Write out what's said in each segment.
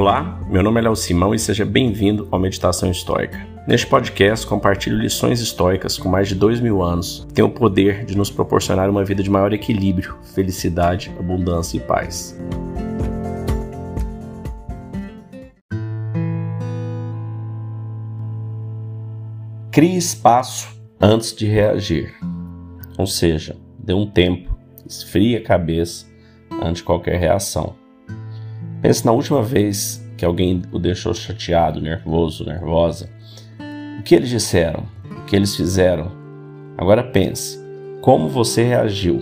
Olá, meu nome é Léo Simão e seja bem-vindo ao Meditação Histórica. Neste podcast, compartilho lições históricas com mais de dois mil anos que têm o poder de nos proporcionar uma vida de maior equilíbrio, felicidade, abundância e paz. Crie espaço antes de reagir, ou seja, dê um tempo, esfrie a cabeça antes de qualquer reação. Pense na última vez que alguém o deixou chateado, nervoso, nervosa. O que eles disseram? O que eles fizeram? Agora pense: como você reagiu?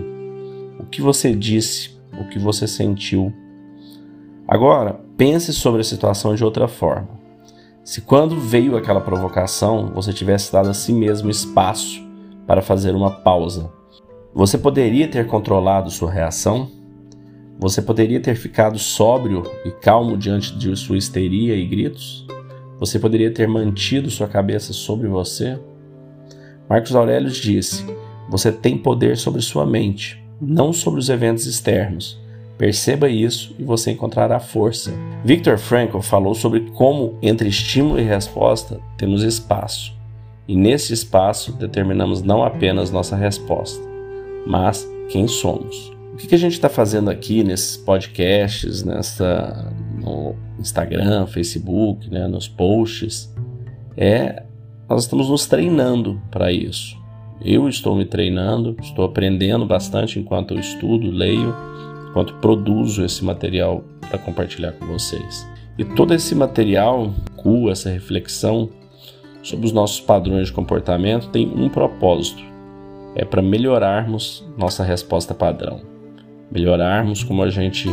O que você disse? O que você sentiu? Agora, pense sobre a situação de outra forma. Se quando veio aquela provocação, você tivesse dado a si mesmo espaço para fazer uma pausa, você poderia ter controlado sua reação? Você poderia ter ficado sóbrio e calmo diante de sua histeria e gritos? Você poderia ter mantido sua cabeça sobre você? Marcos Aurélio disse: Você tem poder sobre sua mente, não sobre os eventos externos. Perceba isso e você encontrará força. Viktor Frankl falou sobre como, entre estímulo e resposta, temos espaço. E nesse espaço determinamos não apenas nossa resposta, mas quem somos. O que, a gente está fazendo aqui nesses podcasts, nessa, no Instagram, Facebook, né, nos posts, é nós estamos nos treinando para isso. Eu estou me treinando, estou aprendendo bastante enquanto eu estudo, leio, enquanto produzo esse material para compartilhar com vocês. E todo esse material, cu, essa reflexão sobre os nossos padrões de comportamento tem um propósito: é para melhorarmos nossa resposta padrão melhorarmos como a gente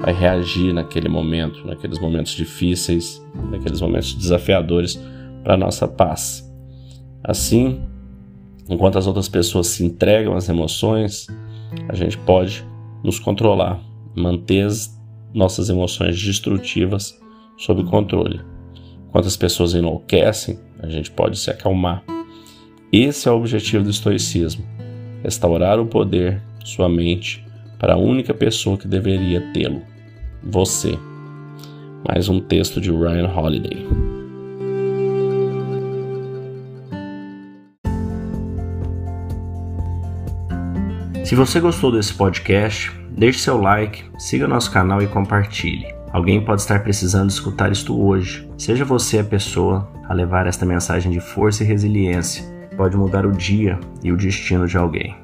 vai reagir naquele momento, naqueles momentos difíceis, naqueles momentos desafiadores para nossa paz. Assim, enquanto as outras pessoas se entregam às emoções, a gente pode nos controlar, manter as nossas emoções destrutivas sob controle. Enquanto as pessoas enlouquecem, a gente pode se acalmar. Esse é o objetivo do estoicismo: restaurar o poder, sua mente para a única pessoa que deveria tê-lo: você. Mais um texto de Ryan Holiday. Se você gostou desse podcast, deixe seu like, siga nosso canal e compartilhe. Alguém pode estar precisando escutar isto hoje. Seja você a pessoa a levar esta mensagem de força e resiliência. Pode mudar o dia e o destino de alguém.